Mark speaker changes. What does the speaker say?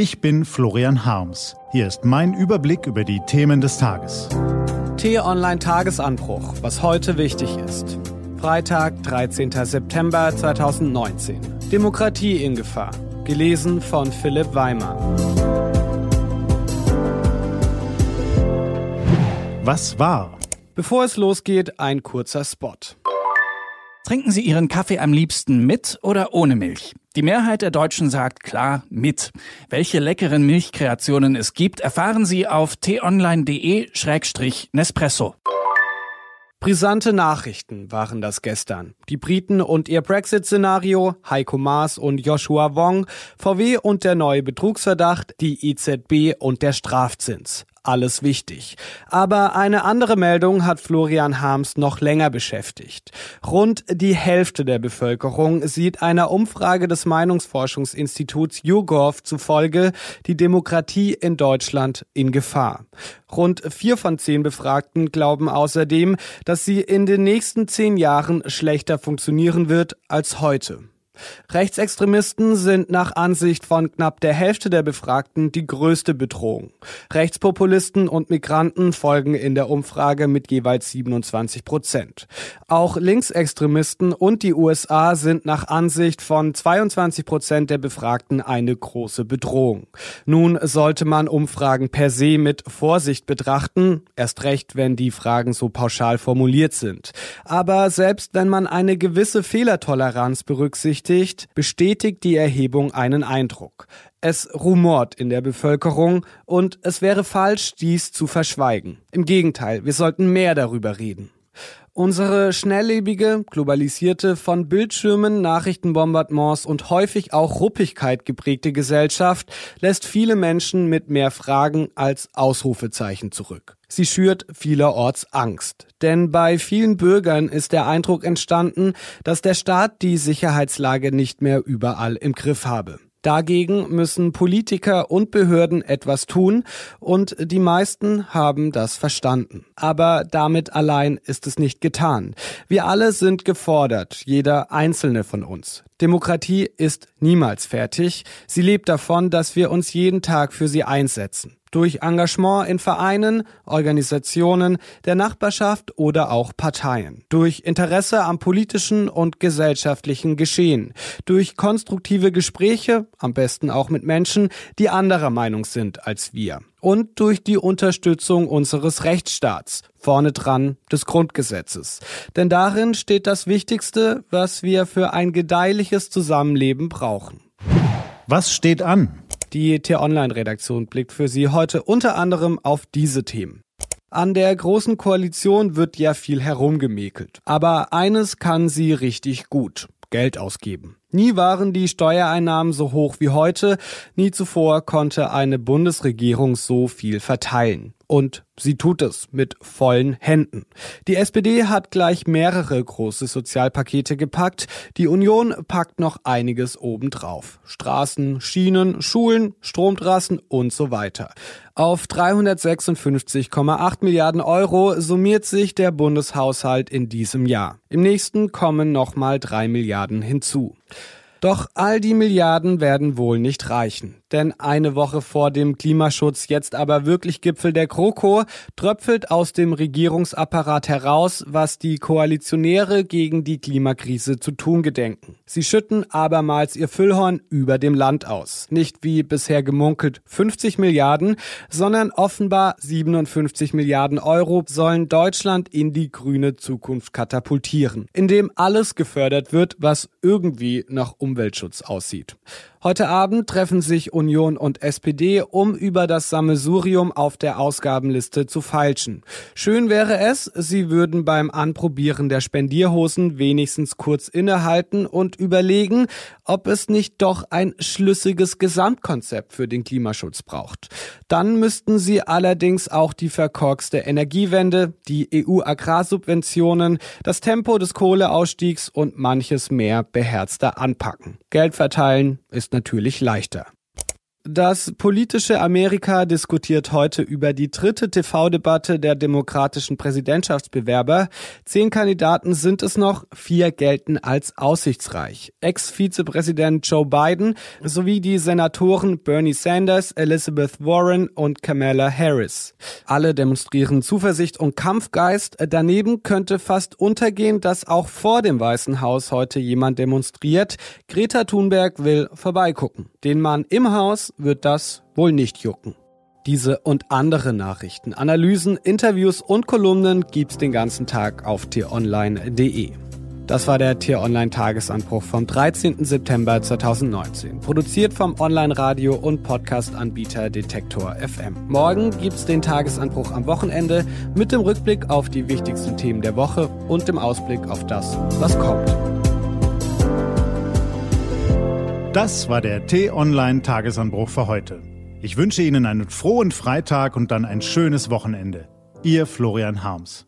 Speaker 1: Ich bin Florian Harms. Hier ist mein Überblick über die Themen des Tages.
Speaker 2: T-Online Tagesanbruch, was heute wichtig ist. Freitag, 13. September 2019. Demokratie in Gefahr. Gelesen von Philipp Weimer.
Speaker 1: Was war?
Speaker 2: Bevor es losgeht, ein kurzer Spot.
Speaker 3: Trinken Sie Ihren Kaffee am liebsten mit oder ohne Milch? Die Mehrheit der Deutschen sagt klar mit. Welche leckeren Milchkreationen es gibt, erfahren Sie auf t-online.de-nespresso.
Speaker 2: Brisante Nachrichten waren das gestern. Die Briten und ihr Brexit-Szenario, Heiko Maas und Joshua Wong, VW und der neue Betrugsverdacht, die EZB und der Strafzins alles wichtig. Aber eine andere Meldung hat Florian Harms noch länger beschäftigt. Rund die Hälfte der Bevölkerung sieht einer Umfrage des Meinungsforschungsinstituts YouGov zufolge die Demokratie in Deutschland in Gefahr. Rund vier von zehn Befragten glauben außerdem, dass sie in den nächsten zehn Jahren schlechter funktionieren wird als heute. Rechtsextremisten sind nach Ansicht von knapp der Hälfte der Befragten die größte Bedrohung. Rechtspopulisten und Migranten folgen in der Umfrage mit jeweils 27 Prozent. Auch Linksextremisten und die USA sind nach Ansicht von 22 Prozent der Befragten eine große Bedrohung. Nun sollte man Umfragen per se mit Vorsicht betrachten, erst recht, wenn die Fragen so pauschal formuliert sind. Aber selbst wenn man eine gewisse Fehlertoleranz berücksichtigt, bestätigt, bestätigt die Erhebung einen Eindruck. Es rumort in der Bevölkerung und es wäre falsch, dies zu verschweigen. Im Gegenteil, wir sollten mehr darüber reden. Unsere schnelllebige, globalisierte, von Bildschirmen, Nachrichtenbombardements und häufig auch Ruppigkeit geprägte Gesellschaft lässt viele Menschen mit mehr Fragen als Ausrufezeichen zurück. Sie schürt vielerorts Angst. Denn bei vielen Bürgern ist der Eindruck entstanden, dass der Staat die Sicherheitslage nicht mehr überall im Griff habe. Dagegen müssen Politiker und Behörden etwas tun und die meisten haben das verstanden. Aber damit allein ist es nicht getan. Wir alle sind gefordert, jeder einzelne von uns. Demokratie ist niemals fertig. Sie lebt davon, dass wir uns jeden Tag für sie einsetzen durch Engagement in Vereinen, Organisationen, der Nachbarschaft oder auch Parteien, durch Interesse am politischen und gesellschaftlichen Geschehen, durch konstruktive Gespräche, am besten auch mit Menschen, die anderer Meinung sind als wir und durch die Unterstützung unseres Rechtsstaats, vorne dran des Grundgesetzes. Denn darin steht das Wichtigste, was wir für ein gedeihliches Zusammenleben brauchen.
Speaker 1: Was steht an?
Speaker 2: Die T-Online-Redaktion blickt für Sie heute unter anderem auf diese Themen. An der Großen Koalition wird ja viel herumgemäkelt. Aber eines kann sie richtig gut. Geld ausgeben. Nie waren die Steuereinnahmen so hoch wie heute, nie zuvor konnte eine Bundesregierung so viel verteilen. Und sie tut es mit vollen Händen. Die SPD hat gleich mehrere große Sozialpakete gepackt. Die Union packt noch einiges obendrauf. Straßen, Schienen, Schulen, Stromtrassen und so weiter. Auf 356,8 Milliarden Euro summiert sich der Bundeshaushalt in diesem Jahr. Im nächsten kommen nochmal drei Milliarden hinzu. Doch all die Milliarden werden wohl nicht reichen. Denn eine Woche vor dem Klimaschutz, jetzt aber wirklich Gipfel der Kroko, tröpfelt aus dem Regierungsapparat heraus, was die Koalitionäre gegen die Klimakrise zu tun gedenken. Sie schütten abermals ihr Füllhorn über dem Land aus. Nicht wie bisher gemunkelt 50 Milliarden, sondern offenbar 57 Milliarden Euro sollen Deutschland in die grüne Zukunft katapultieren, indem alles gefördert wird, was irgendwie nach Umweltschutz aussieht. Heute Abend treffen sich Union und SPD, um über das Sammelsurium auf der Ausgabenliste zu feilschen. Schön wäre es, sie würden beim Anprobieren der Spendierhosen wenigstens kurz innehalten und überlegen, ob es nicht doch ein schlüssiges Gesamtkonzept für den Klimaschutz braucht. Dann müssten sie allerdings auch die verkorkste Energiewende, die EU-Agrarsubventionen, das Tempo des Kohleausstiegs und manches mehr beherzter anpacken. Geld verteilen ist natürlich leichter. Das politische Amerika diskutiert heute über die dritte TV-Debatte der demokratischen Präsidentschaftsbewerber. Zehn Kandidaten sind es noch, vier gelten als aussichtsreich. Ex-Vizepräsident Joe Biden sowie die Senatoren Bernie Sanders, Elizabeth Warren und Kamala Harris. Alle demonstrieren Zuversicht und Kampfgeist. Daneben könnte fast untergehen, dass auch vor dem Weißen Haus heute jemand demonstriert. Greta Thunberg will vorbeigucken. Den Mann im Haus wird das wohl nicht jucken. Diese und andere Nachrichten, Analysen, Interviews und Kolumnen gibt's den ganzen Tag auf tieronline.de. Das war der Tier Online Tagesanbruch vom 13. September 2019, produziert vom Online-Radio und Podcast-Anbieter Detektor FM. Morgen gibt's den Tagesanbruch am Wochenende mit dem Rückblick auf die wichtigsten Themen der Woche und dem Ausblick auf das, was kommt.
Speaker 1: Das war der T-Online Tagesanbruch für heute. Ich wünsche Ihnen einen frohen Freitag und dann ein schönes Wochenende. Ihr Florian Harms.